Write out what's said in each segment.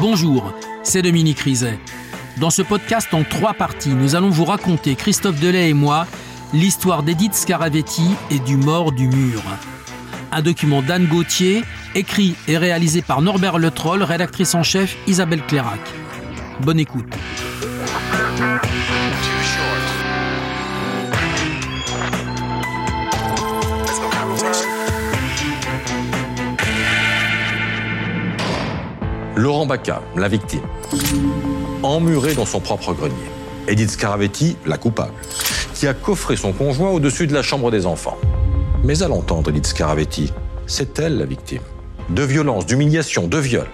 Bonjour, c'est Dominique Rizet. Dans ce podcast en trois parties, nous allons vous raconter, Christophe Delay et moi, l'histoire d'Edith Scaravetti et du mort du mur. Un document d'Anne Gauthier, écrit et réalisé par Norbert Le Troll, rédactrice en chef Isabelle Clairac. Bonne écoute. Laurent Baca, la victime. Emmuré dans son propre grenier. Edith Scaravetti, la coupable, qui a coffré son conjoint au-dessus de la chambre des enfants. Mais à l'entendre, Edith Scaravetti, c'est elle la victime. De violence, d'humiliation, de viol.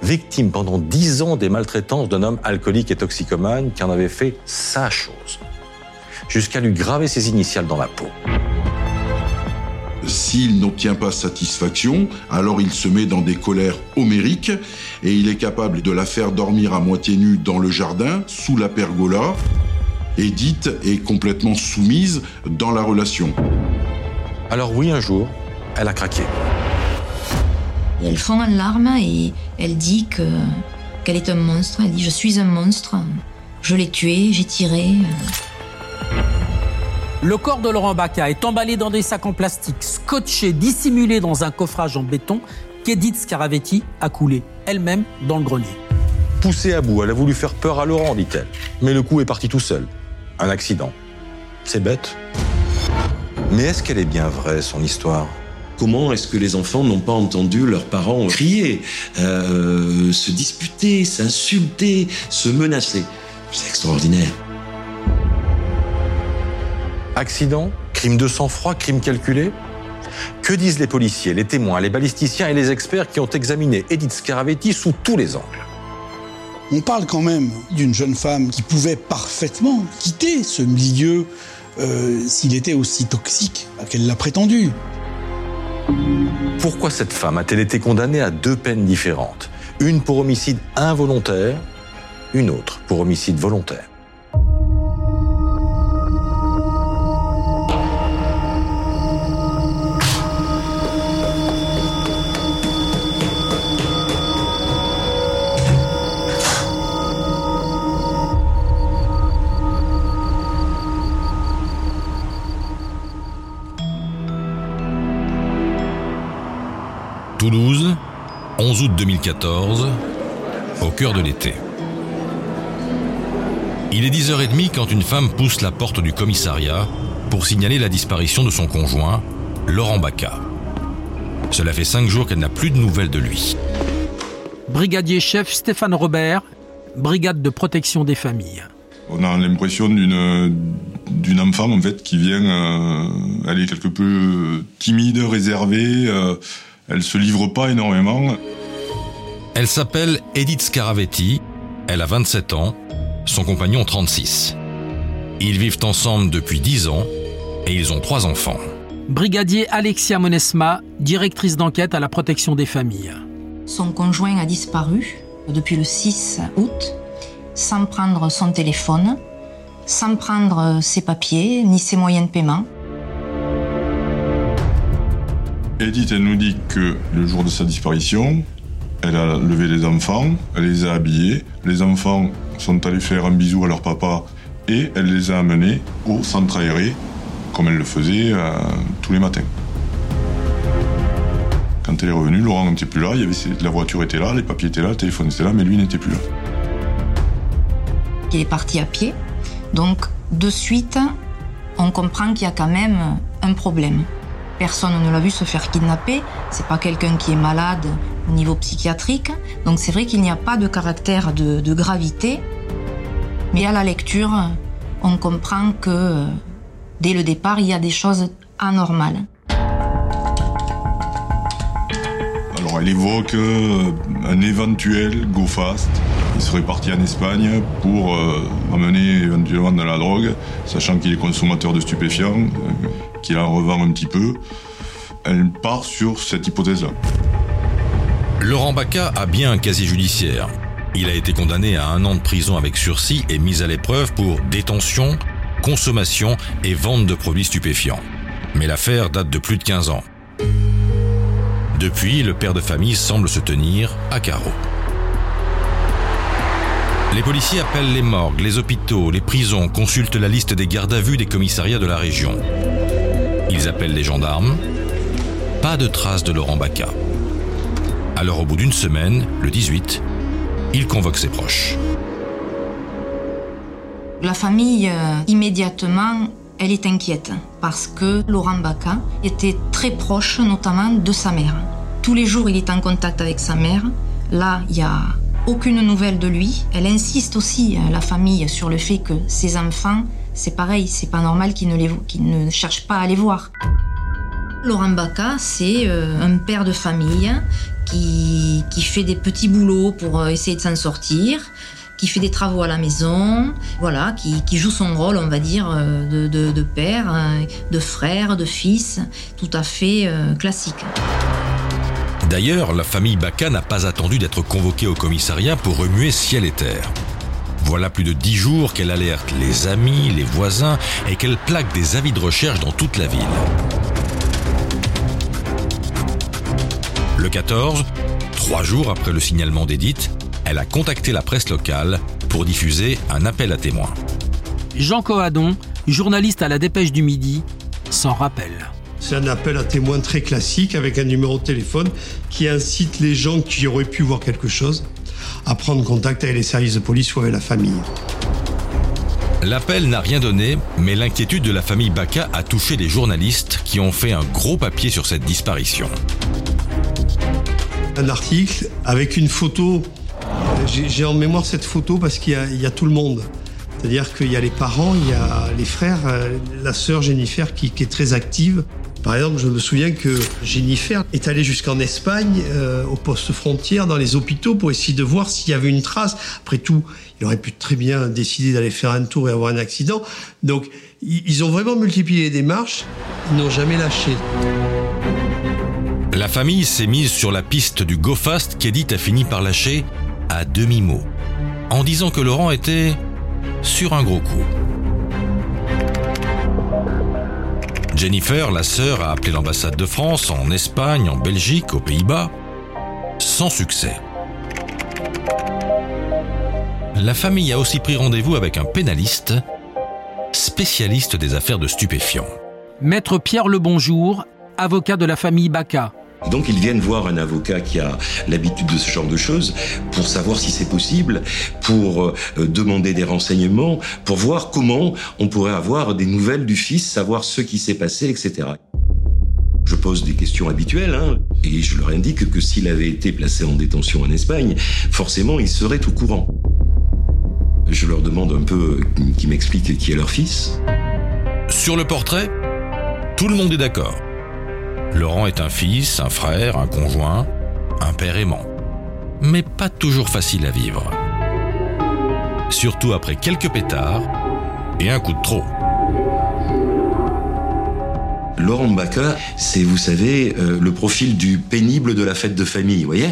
Victime pendant dix ans des maltraitances d'un homme alcoolique et toxicomane qui en avait fait sa chose. Jusqu'à lui graver ses initiales dans la peau. S'il n'obtient pas satisfaction, alors il se met dans des colères homériques et il est capable de la faire dormir à moitié nue dans le jardin, sous la pergola. Edith est complètement soumise dans la relation. Alors oui, un jour, elle a craqué. elle fond en larmes et elle dit que qu'elle est un monstre. Elle dit je suis un monstre. Je l'ai tué, j'ai tiré. Le corps de Laurent Baca est emballé dans des sacs en plastique, scotché, dissimulé dans un coffrage en béton qu'Edith Scaravetti a coulé elle-même dans le grenier. Poussée à bout, elle a voulu faire peur à Laurent, dit-elle. Mais le coup est parti tout seul. Un accident. C'est bête. Mais est-ce qu'elle est bien vraie, son histoire? Comment est-ce que les enfants n'ont pas entendu leurs parents crier, euh, se disputer, s'insulter, se menacer? C'est extraordinaire. Accident Crime de sang-froid Crime calculé Que disent les policiers, les témoins, les balisticiens et les experts qui ont examiné Edith Scaravetti sous tous les angles? On parle quand même d'une jeune femme qui pouvait parfaitement quitter ce milieu euh, s'il était aussi toxique qu'elle l'a prétendu. Pourquoi cette femme a-t-elle été condamnée à deux peines différentes? Une pour homicide involontaire, une autre pour homicide volontaire. 11 août 2014, au cœur de l'été. Il est 10h30 quand une femme pousse la porte du commissariat pour signaler la disparition de son conjoint, Laurent Baca. Cela fait cinq jours qu'elle n'a plus de nouvelles de lui. Brigadier chef Stéphane Robert, brigade de protection des familles. On a l'impression d'une d'une enfant en fait qui vient, euh, elle est quelque peu timide, réservée. Euh, elle se livre pas énormément. Elle s'appelle Edith Scaravetti, elle a 27 ans, son compagnon 36. Ils vivent ensemble depuis 10 ans et ils ont trois enfants. Brigadier Alexia Monesma, directrice d'enquête à la protection des familles. Son conjoint a disparu depuis le 6 août, sans prendre son téléphone, sans prendre ses papiers ni ses moyens de paiement. Edith, elle nous dit que le jour de sa disparition, elle a levé les enfants, elle les a habillés, les enfants sont allés faire un bisou à leur papa et elle les a amenés au centre aéré, comme elle le faisait euh, tous les matins. Quand elle est revenue, Laurent n'était plus là, il avait, la voiture était là, les papiers étaient là, le téléphone était là, mais lui n'était plus là. Il est parti à pied, donc de suite, on comprend qu'il y a quand même un problème. Personne ne l'a vu se faire kidnapper. C'est pas quelqu'un qui est malade au niveau psychiatrique. Donc c'est vrai qu'il n'y a pas de caractère de, gravité. Mais à la lecture, on comprend que dès le départ, il y a des choses anormales. Alors elle évoque euh, un éventuel go fast. Il serait parti en Espagne pour euh, amener éventuellement de la drogue, sachant qu'il est consommateur de stupéfiants, euh, qu'il en revend un petit peu. Elle part sur cette hypothèse-là. Laurent Baca a bien un casier judiciaire. Il a été condamné à un an de prison avec sursis et mise à l'épreuve pour détention, consommation et vente de produits stupéfiants. Mais l'affaire date de plus de 15 ans. Depuis, le père de famille semble se tenir à carreau. Les policiers appellent les morgues, les hôpitaux, les prisons, consultent la liste des gardes à vue des commissariats de la région. Ils appellent les gendarmes. Pas de traces de Laurent Baca. Alors au bout d'une semaine, le 18, il convoque ses proches. La famille, euh, immédiatement, elle est inquiète parce que Laurent Baca était très proche, notamment de sa mère. Tous les jours, il est en contact avec sa mère. Là, il n'y a aucune nouvelle de lui. Elle insiste aussi, euh, la famille, sur le fait que ses enfants, c'est pareil, c'est pas normal qu'ils ne, ne cherchent pas à les voir. Laurent Baca, c'est euh, un père de famille qui, qui fait des petits boulots pour euh, essayer de s'en sortir, qui fait des travaux à la maison, voilà, qui, joue son rôle, on va dire, de, père, euh, de frère, de fils, tout à fait classique. D'ailleurs, la famille Baca n'a pas attendu d'être convoquée au commissariat pour remuer ciel et terre. Voilà plus de dix jours qu'elle alerte les amis, les voisins et qu'elle plaque des avis de recherche dans toute la ville. Le 14, trois jours après le signalement d'Edith, elle a contacté la presse locale pour diffuser un appel à témoins. Jean Coadon, journaliste à la Dépêche du Midi, s'en rappelle. C'est un appel à témoins très classique avec un numéro de téléphone qui incite les gens qui auraient pu voir quelque chose à prendre contact avec les services de police ou avec la famille. L'appel n'a rien donné, mais l'inquiétude de la famille Baca a touché des journalistes qui ont fait un gros papier sur cette disparition. Un article avec une photo. J'ai en mémoire cette photo parce qu'il y, a- il y a tout le monde. C'est-à-dire qu'il y a les parents, il y a les frères, euh, la sœur Jennifer qui, qui est très active. Par exemple, je me souviens que Jennifer est allée jusqu'en Espagne, euh, au poste frontière, dans les hôpitaux, pour essayer de voir s'il y avait une trace. Après tout, il aurait pu très bien décider d'aller faire un tour et avoir un accident. Donc, ils ont vraiment multiplié les démarches. Ils n'ont jamais lâché. La famille s'est mise sur la piste du Go Fast qu'Edith a fini par lâcher à demi-mot, en disant que Laurent était sur un gros coup. Jennifer, la sœur, a appelé l'ambassade de France en Espagne, en Belgique, aux Pays-Bas, sans succès. La famille a aussi pris rendez-vous avec un pénaliste, spécialiste des affaires de stupéfiants. Maître Pierre Lebonjour, avocat de la famille Baca. Donc ils viennent voir un avocat qui a l'habitude de ce genre de choses pour savoir si c'est possible, pour euh, demander des renseignements, pour voir comment on pourrait avoir des nouvelles du fils, savoir ce qui s'est passé, etc. Je pose des questions habituelles hein, et je leur indique que s'il avait été placé en détention en Espagne, forcément il serait au courant. Je leur demande un peu euh, qu'ils m'expliquent qui est leur fils. Sur le portrait, tout le monde est d'accord. Laurent est un fils, un frère, un conjoint, un père aimant. Mais pas toujours facile à vivre. Surtout après quelques pétards et un coup de trop. Laurent Baca, c'est, vous savez, euh, le profil du pénible de la fête de famille, vous voyez?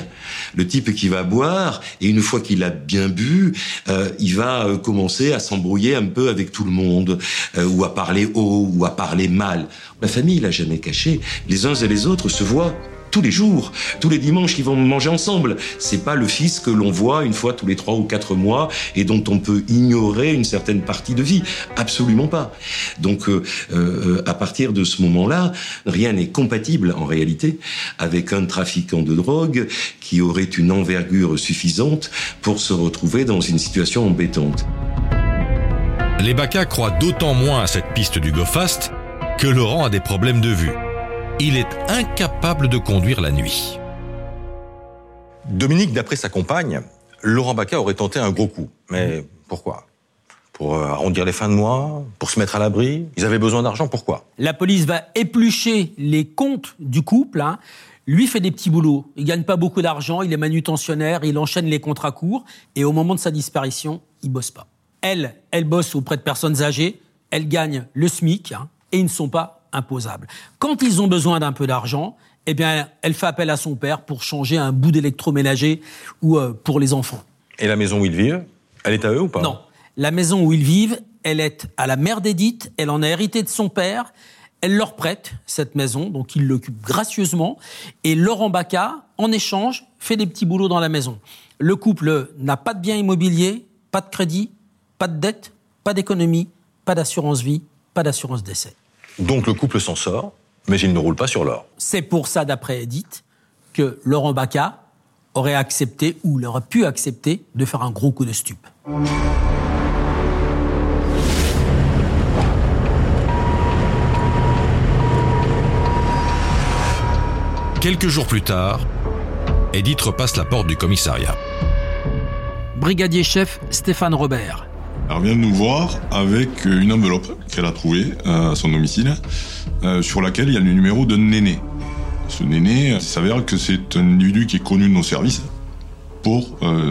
Le type qui va boire, et une fois qu'il a bien bu, euh, il va euh, commencer à s'embrouiller un peu avec tout le monde, euh, ou à parler haut, ou à parler mal. La famille l'a jamais caché. Les uns et les autres se voient tous les jours, tous les dimanches, ils vont manger ensemble. C'est pas le fils que l'on voit une fois tous les trois ou quatre mois et dont on peut ignorer une certaine partie de vie. Absolument pas. Donc, euh, euh, à partir de ce moment-là, rien n'est compatible en réalité avec un trafiquant de drogue qui aurait une envergure suffisante pour se retrouver dans une situation embêtante. Les Baca croient d'autant moins à cette piste du Go Fast que Laurent a des problèmes de vue. Il est incapable de conduire la nuit. Dominique, d'après sa compagne, Laurent Baca aurait tenté un gros coup. Mais pourquoi? Pour euh, arrondir les fins de mois? Pour se mettre à l'abri? Ils avaient besoin d'argent, pourquoi? La police va éplucher les comptes du couple. hein. Lui fait des petits boulots. Il gagne pas beaucoup d'argent, il est manutentionnaire, il enchaîne les contrats courts. Et au moment de sa disparition, il bosse pas. Elle, elle bosse auprès de personnes âgées. Elle gagne le SMIC hein, et ils ne sont pas imposables. Quand ils ont besoin d'un peu d'argent, eh bien, elle fait appel à son père pour changer un bout d'électroménager ou euh, pour les enfants. Et la maison où ils vivent, elle est à eux ou pas? Non. La maison où ils vivent, elle est à la mère d'Edith, elle en a hérité de son père, elle leur prête cette maison, donc ils l'occupent gracieusement, et Laurent Baca, en échange, fait des petits boulots dans la maison. Le couple n'a pas de biens immobiliers, pas Pas de crédit, pas de dette, pas d'économie, pas d'assurance vie, pas d'assurance décès. Donc le couple s'en sort, mais il ne roule pas sur l'or. C'est pour ça, d'après Edith, que Laurent Bacca aurait accepté ou il aurait pu accepter de faire un gros coup de stupe. Quelques jours plus tard, Edith repasse la porte du commissariat. Brigadier chef Stéphane Robert. Elle vient nous voir avec une enveloppe qu'elle a trouvée euh, à son domicile, euh, sur laquelle il y a le numéro d'un néné. Ce néné, il s'avère que c'est un individu qui est connu de nos services pour euh,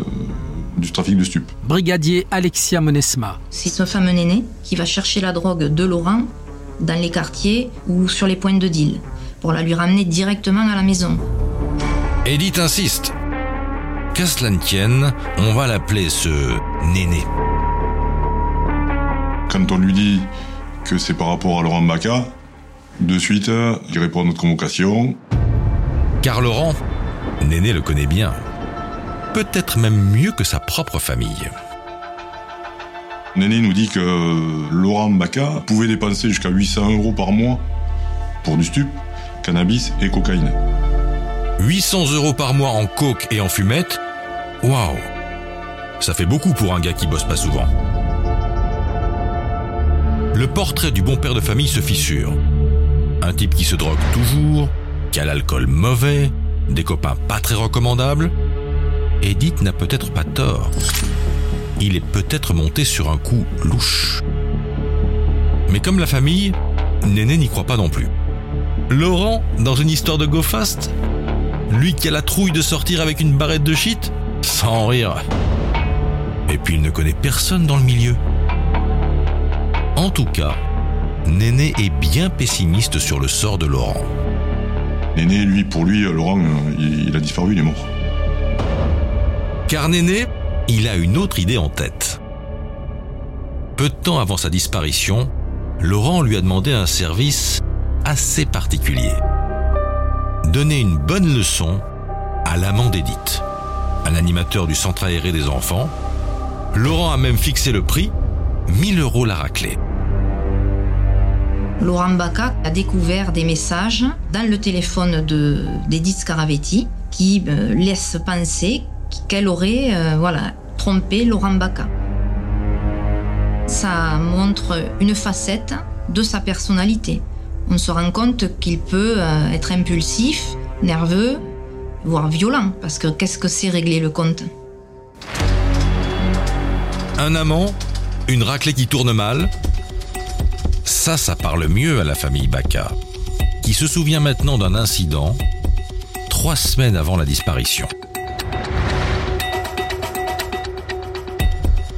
du trafic de stupes. Brigadier Alexia Monesma. C'est ce fameux néné qui va chercher la drogue de Laurent dans les quartiers ou sur les points de deal pour la lui ramener directement à la maison. Edith insiste. Qu'à cela ne tienne, on va l'appeler ce néné. Quand on lui dit que c'est par rapport à Laurent Bacca, de suite, il répond à notre convocation. Car Laurent, Néné le connaît bien. Peut-être même mieux que sa propre famille. Néné nous dit que Laurent Bacca pouvait dépenser jusqu'à 800 euros par mois pour du stup, cannabis et cocaïne. 800 euros par mois en coke et en fumette? Waouh Ça fait beaucoup pour un gars qui bosse pas souvent. Le portrait du bon père de famille se fissure. Un type qui se drogue toujours, qui a l'alcool mauvais, des copains pas très recommandables. Edith n'a peut-être pas tort. Il est peut-être monté sur un coup louche. Mais comme la famille, Néné n'y croit pas non plus. Laurent, dans une histoire de go fast Lui qui a la trouille de sortir avec une barrette de shit Sans rire. Et puis il ne connaît personne dans le milieu. En tout cas, Néné est bien pessimiste sur le sort de Laurent. Néné, lui, pour lui, Laurent, il, il a disparu, il est mort. Car Néné, il a une autre idée en tête. Peu de temps avant sa disparition, Laurent lui a demandé un service assez particulier. Donner une bonne leçon à l'amant d'Edith, un animateur du centre aéré des enfants. Laurent a même fixé le prix, 1000 euros la raclée. Laurent Bacca a découvert des messages dans le téléphone de- d'Edith Scaravetti qui euh, laissent penser qu'elle aurait euh, trompé Laurent Bacca. Ça montre une facette de sa personnalité. On se rend compte qu'il peut euh, être impulsif, nerveux, voire violent, parce que qu'est-ce que c'est régler le compte? Un amant, une raclée qui tourne mal. Ça, ça parle mieux à la famille Bacca, qui se souvient maintenant d'un incident trois semaines avant la disparition.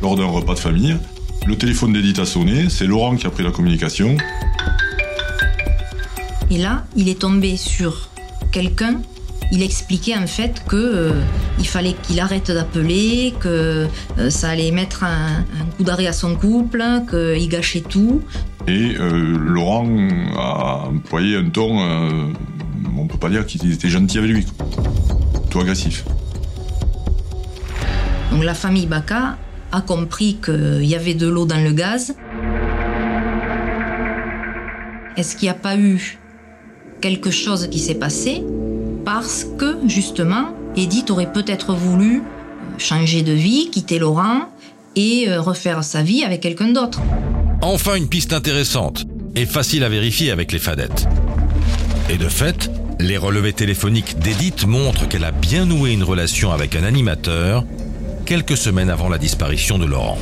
Lors d'un repas de famille, le téléphone d'Edith a sonné, c'est Laurent qui a pris la communication. Et là, il est tombé sur quelqu'un. Il expliquait en fait que euh, il fallait qu'il arrête d'appeler, que euh, ça allait mettre un, un coup d'arrêt à son couple, qu'il gâchait tout. Et euh, Laurent a employé un ton, euh, on peut pas dire qu'il était gentil avec lui, tout agressif. Donc la famille Bacca a compris qu'il y avait de l'eau dans le gaz. Est-ce qu'il n'y a pas eu quelque chose qui s'est passé? Parce que justement Edith aurait peut-être voulu changer de vie, quitter Laurent et euh, refaire sa vie avec quelqu'un d'autre. Enfin une piste intéressante et facile à vérifier avec les fadettes. Et de fait, les relevés téléphoniques d'Edith montrent qu'elle a bien noué une relation avec un animateur quelques semaines avant la disparition de Laurent.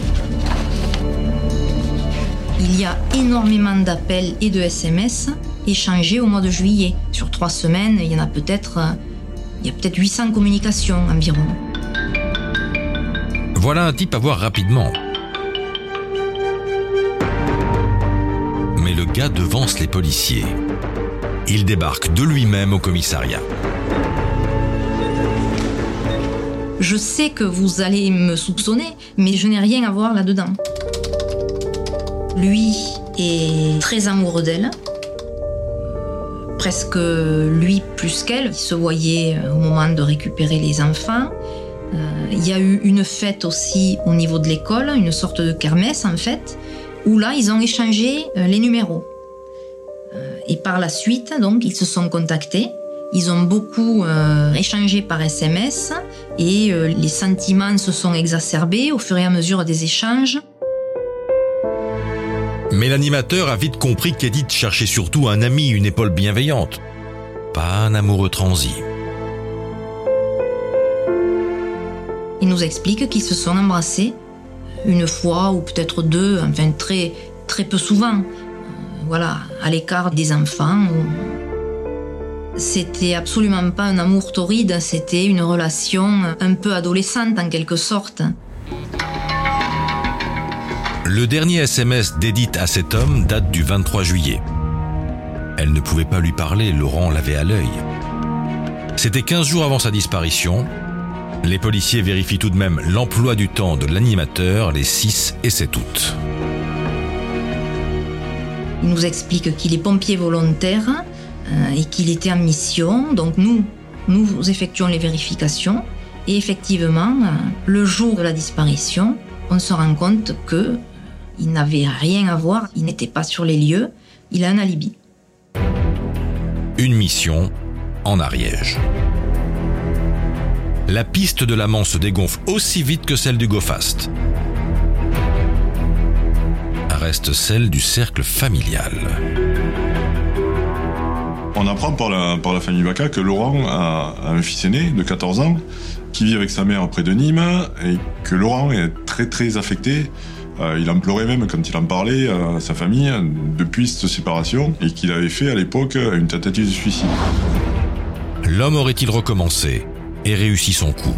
Il y a énormément d'appels et de SMS échangés au mois de juillet. Sur trois semaines, il y en a peut-être euh, il y a peut-être 800 communications environ. Voilà un type à voir rapidement. Le gars devance les policiers. Il débarque de lui-même au commissariat. Je sais que vous allez me soupçonner, mais je n'ai rien à voir là-dedans. Lui est très amoureux d'elle. Presque lui plus qu'elle. Il se voyait au moment de récupérer les enfants. Euh, il y a eu une fête aussi au niveau de l'école, une sorte de kermesse en fait, où là ils ont échangé euh, les numéros. Euh, et par la suite, donc, ils se sont contactés. Ils ont beaucoup échangé par SMS et les sentiments se sont exacerbés au fur et à mesure des échanges. Mais l'animateur a vite compris qu'Edith cherchait surtout un ami, une épaule bienveillante, pas un amoureux transi. Il nous explique qu'ils se sont embrassés une fois ou peut-être deux, enfin très, très peu souvent. Euh, voilà, à l'écart des enfants. C'était absolument pas un amour torride, c'était une relation un peu adolescente en quelque sorte. Le dernier SMS d'Edith à cet homme date du 23 juillet. Elle ne pouvait pas lui parler, Laurent l'avait à l'œil. C'était 15 jours avant sa disparition, les policiers vérifient tout de même l'emploi du temps de l'animateur les 6 et 7 août. Il nous explique qu'il est pompier volontaire euh, et qu'il était en mission. Donc nous, nous effectuons les vérifications. Et effectivement, euh, le jour de la disparition, on se rend compte que il n'avait rien à voir, il n'était pas sur les lieux, il a un alibi. Une mission en Ariège la piste de l'amant se dégonfle aussi vite que celle du GoFast. Reste celle du cercle familial. On apprend par la, par la famille Baca que Laurent a, un fils aîné de 14 ans qui vit avec sa mère près de Nîmes et que Laurent est très très affecté. Euh, il en pleurait même quand il en parlait à sa famille depuis cette séparation et qu'il avait fait à l'époque une tentative de suicide. L'homme aurait-il recommencé? Et réussit son coup.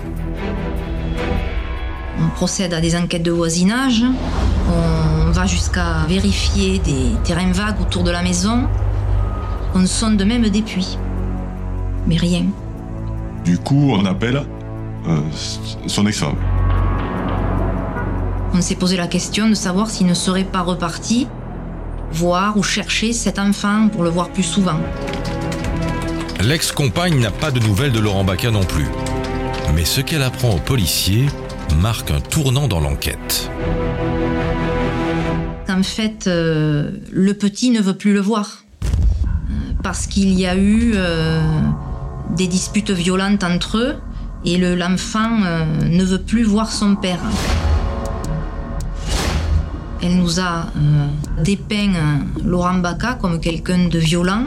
On procède à des enquêtes de voisinage, on va jusqu'à vérifier des terrains vagues autour de la maison, on sonde même des puits. Mais rien. Du coup, on appelle euh, son ex-femme. On s'est posé la question de savoir s'il ne serait pas reparti voir ou chercher cet enfant pour le voir plus souvent. L'ex-compagne n'a pas de nouvelles de Laurent Bacca non plus. Mais ce qu'elle apprend aux policiers marque un tournant dans l'enquête. En fait, euh, le petit ne veut plus le voir. Euh, parce qu'il y a eu euh, des disputes violentes entre eux et l'enfant ne veut plus voir son père. Elle nous a dépeint Laurent Bacca comme quelqu'un de violent,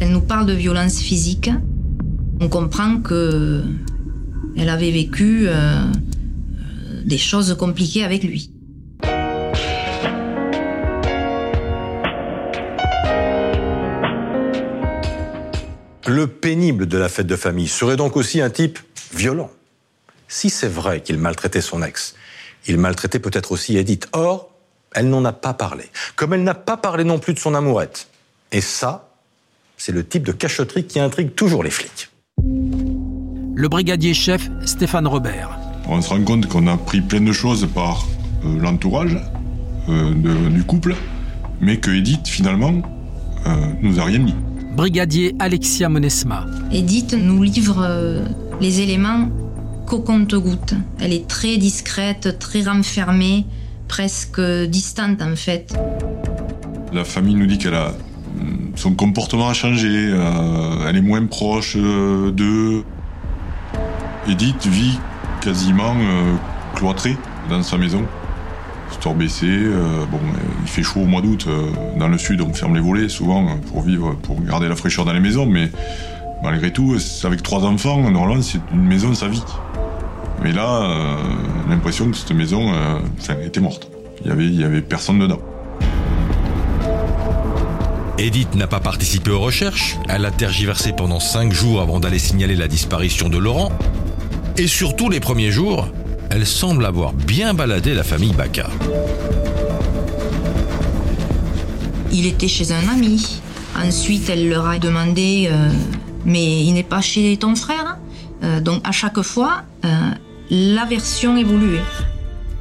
elle nous parle de violence physique. On comprend que elle avait vécu euh, des choses compliquées avec lui. Le pénible de la fête de famille serait donc aussi un type violent. Si c'est vrai qu'il maltraitait son ex, il maltraitait peut-être aussi Edith. Or, elle n'en a pas parlé. Comme elle n'a pas parlé non plus de son amourette. Et ça, c'est le type de cachotterie qui intrigue toujours les flics. Le brigadier chef Stéphane Robert. On se rend compte qu'on a pris plein de choses par euh, l'entourage euh, du couple, mais que Edith, finalement, euh, nous a rien dit. Brigadier Alexia Monesma. Edith nous livre les éléments qu'au compte-goutte. Elle est très discrète, très renfermée, presque distante en fait. La famille nous dit qu'elle a son comportement a changé, euh, elle est moins proche euh, d'eux. Edith vit quasiment euh, cloîtrée dans sa maison. Store baissé, bon, il fait chaud au mois d'août. dans le sud, on ferme les volets souvent pour vivre, pour garder la fraîcheur dans les maisons, mais malgré tout, avec trois enfants, normalement, c'est une maison, sa vie. Mais là, l'impression que cette maison était morte. Il y avait, avait personne dedans. Edith n'a pas participé aux recherches, elle a tergiversé pendant cinq jours avant d'aller signaler la disparition de Laurent. Et surtout les premiers jours, elle semble avoir bien baladé la famille Baca. Il était chez un ami. Ensuite, elle leur a demandé euh, Mais il n'est pas chez ton frère euh, Donc, à chaque fois, euh, la version évoluait.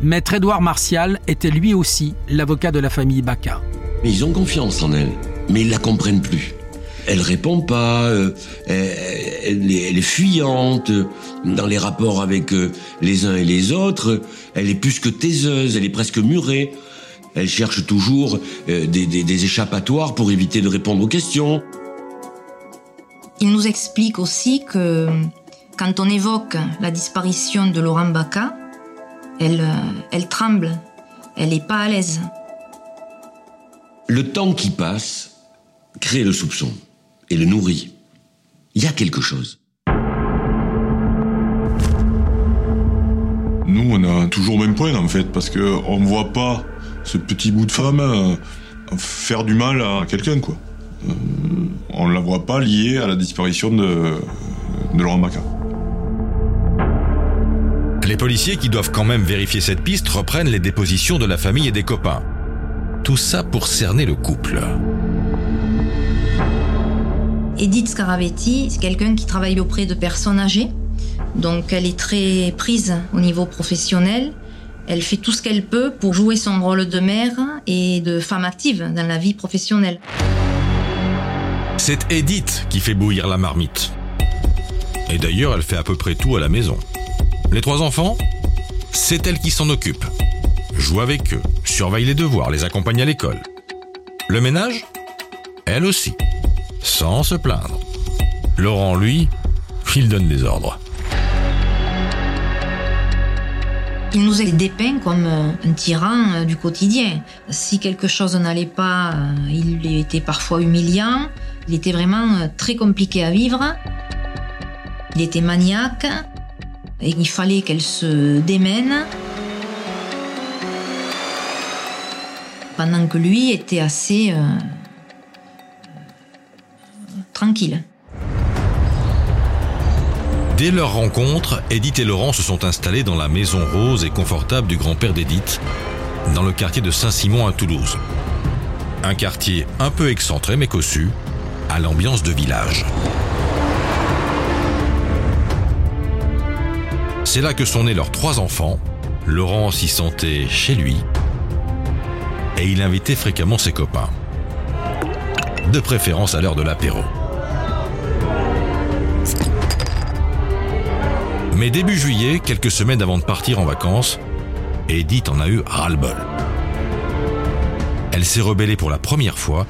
Maître Édouard Martial était lui aussi l'avocat de la famille Baca. Mais ils ont confiance en elle mais ils la comprennent plus. elle répond pas, euh, elle, est, fuyante dans les rapports avec euh, les uns et les autres. Elle est plus que taiseuse, elle est presque murée. Elle cherche toujours des, des échappatoires pour éviter de répondre aux questions. Il nous explique aussi que quand on évoque la disparition de Laurent Baca, elle, elle tremble, elle n'est pas à l'aise. Le temps qui passe crée le soupçon et le nourrit. Il y a quelque chose. Nous, on a toujours le même point en fait, parce qu'on ne voit pas ce petit bout de femme euh, faire du mal à quelqu'un, quoi. Euh, on ne la voit pas liée à la disparition de, de Laurent Baca. Les policiers qui doivent quand même vérifier cette piste reprennent les dépositions de la famille et des copains. Tout ça pour cerner le couple. Edith Scaravetti, c'est quelqu'un qui travaille auprès de personnes âgées. Donc elle est très prise au niveau professionnel. Elle fait tout ce qu'elle peut pour jouer son rôle de mère et de femme active dans la vie professionnelle. C'est Edith qui fait bouillir la marmite. Et d'ailleurs, elle fait à peu près tout à la maison. Les trois enfants, c'est elle qui s'en occupe joue avec eux, surveille les devoirs, les accompagne à l'école. Le ménage Elle aussi, sans se plaindre. Laurent, lui, il donne des ordres. Il nous est dépeint comme un tyran euh, du quotidien. Si quelque chose n'allait pas, euh, il était parfois humiliant. Il était vraiment euh, très compliqué à vivre. Il était maniaque et il fallait qu'elle se démène. pendant que lui était assez euh, Dès leur rencontre, Edith et Laurent se sont installés dans la maison rose et confortable du grand-père d'Edith, dans le quartier de Saint-Simon à Toulouse. Un quartier un peu excentré mais cossu, à l'ambiance de village. C'est là que sont nés leurs trois enfants. Laurent s'y sentait chez lui et il invitait fréquemment ses copains. De préférence à l'heure de l'apéro. Mais début juillet, quelques semaines avant de partir en vacances, Edith en a eu ras-le-bol. Elle s'est rebellée pour la première fois.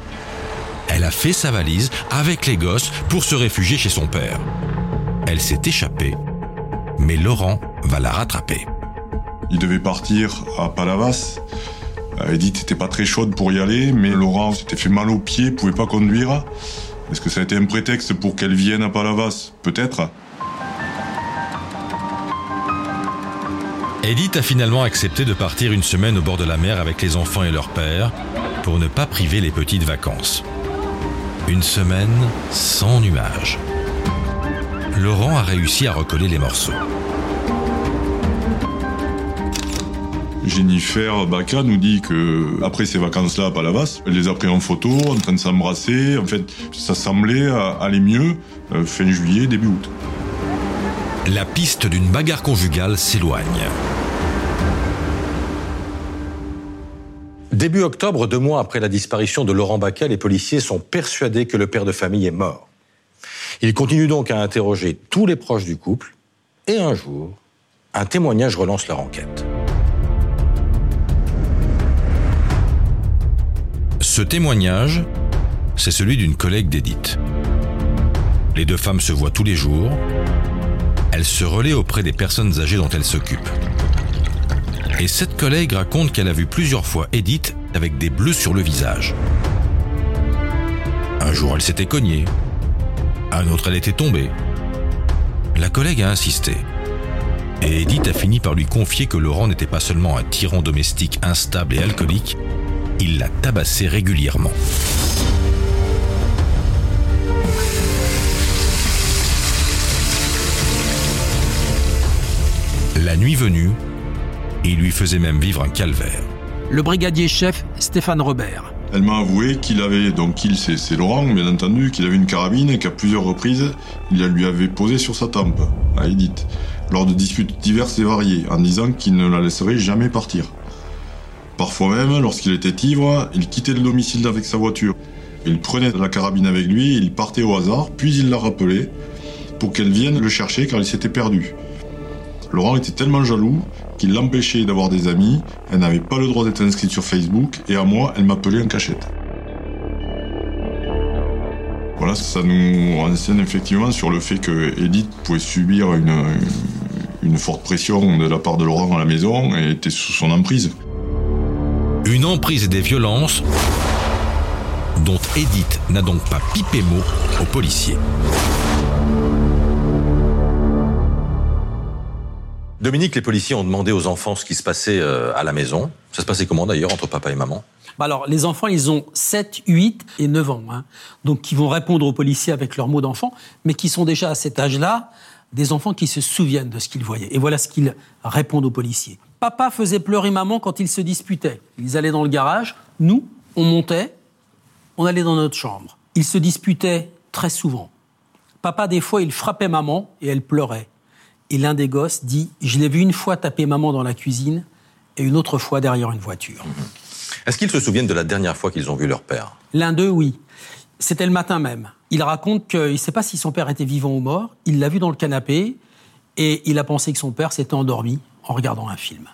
Elle a fait sa valise avec les gosses pour se réfugier chez son père. Elle s'est échappée, mais Laurent va la rattraper. Il devait partir à Palavas euh, Edith n'était pas très chaude pour y aller, mais Laurent s'était fait mal aux pieds, pouvait pas conduire. Est-ce que ça a été un prétexte pour qu'elle vienne à Palavas? Peut-être. Edith a finalement accepté de partir une semaine au bord de la mer avec les enfants et leur père pour ne pas priver les petites vacances. Une semaine sans nuages. Laurent a réussi à recoller les morceaux. Jennifer Baca nous dit que après ces vacances-là à Palavas, elle les a pris en photo, en train de s'embrasser. En fait, ça semblait aller mieux euh, fin juillet, début août. La piste d'une bagarre conjugale s'éloigne. Début octobre, deux mois après la disparition de Laurent Baca, les policiers sont persuadés que le père de famille est mort. Ils continuent donc à interroger tous les proches du couple et un jour, un témoignage relance leur enquête. Ce témoignage, c'est celui d'une collègue d'Edith. Les deux femmes se voient tous les jours. Elles se relaient auprès des personnes âgées dont elles s'occupent. Et cette collègue raconte qu'elle a vu plusieurs fois Edith avec des bleus sur le visage. Un jour, elle s'était cognée. Un autre, elle était tombée. La collègue a insisté. Et Edith a fini par lui confier que Laurent n'était pas seulement un tyran domestique instable et alcoolique, il la tabassait régulièrement. La nuit venue, il lui faisait même vivre un calvaire. Le brigadier chef Stéphane Robert. Elle m'a avoué qu'il avait, donc il c'est Laurent bien entendu, qu'il avait une carabine et qu'à plusieurs reprises, il la lui avait posée sur sa tempe, à Edith, lors de disputes diverses et variées, en disant qu'il ne la laisserait jamais partir. Parfois même, lorsqu'il était ivre, il quittait le domicile avec sa voiture. Il prenait la carabine avec lui, il partait au hasard, puis il l'a rappelé pour qu'elle vienne le chercher car il s'était perdu. Laurent était tellement jaloux qu'il l'empêchait d'avoir des amis, elle n'avait pas le droit d'être inscrite sur Facebook, et à moi, elle m'appelait en cachette. Voilà, ça nous renseigne effectivement sur le fait que Edith pouvait subir une, une forte pression de la part de Laurent à la maison et était sous son emprise. Une emprise des violences dont Edith n'a donc pas pipé mot aux policiers. Dominique, les policiers ont demandé aux enfants ce qui se passait euh, à la maison. Ça se passait comment d'ailleurs entre papa et maman? Bah alors, les enfants, ils ont 7, 8 et 9 ans. Hein. Donc, qui vont répondre aux policiers avec leurs mots d'enfant, mais qui sont déjà à cet âge-là des enfants qui se souviennent de ce qu'ils voyaient. Et voilà ce qu'ils répondent aux policiers. Papa faisait pleurer maman quand ils se disputaient. Ils allaient dans le garage, nous, on montait, on allait dans notre chambre. Ils se disputaient très souvent. Papa, des fois, il frappait maman et elle pleurait. Et l'un des gosses dit Je l'ai vu une fois taper maman dans la cuisine et une autre fois derrière une voiture. Est-ce qu'ils se souviennent de la dernière fois qu'ils ont vu leur père? L'un d'eux, oui. C'était le matin même. Il raconte qu'il ne sait pas si son père était vivant ou mort. Il l'a vu dans le canapé et il a pensé que son père s'était endormi en regardant un film.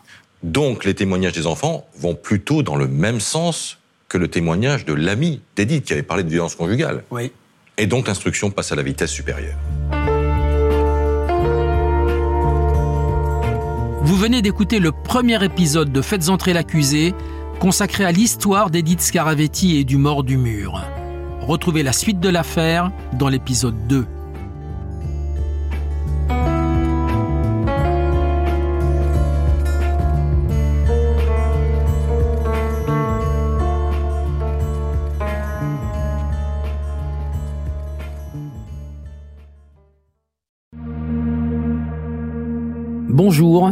Donc les témoignages des enfants vont plutôt dans le même sens que le témoignage de l'ami d'Edith qui avait parlé de violence conjugale. Oui. Et donc l'instruction passe à la vitesse supérieure. Vous venez d'écouter le premier épisode de Faites entrer l'accusé, consacré à l'histoire d'Edith Scaravetti et du mort du mur. Retrouvez la suite de l'affaire dans l'épisode 2. Bonjour,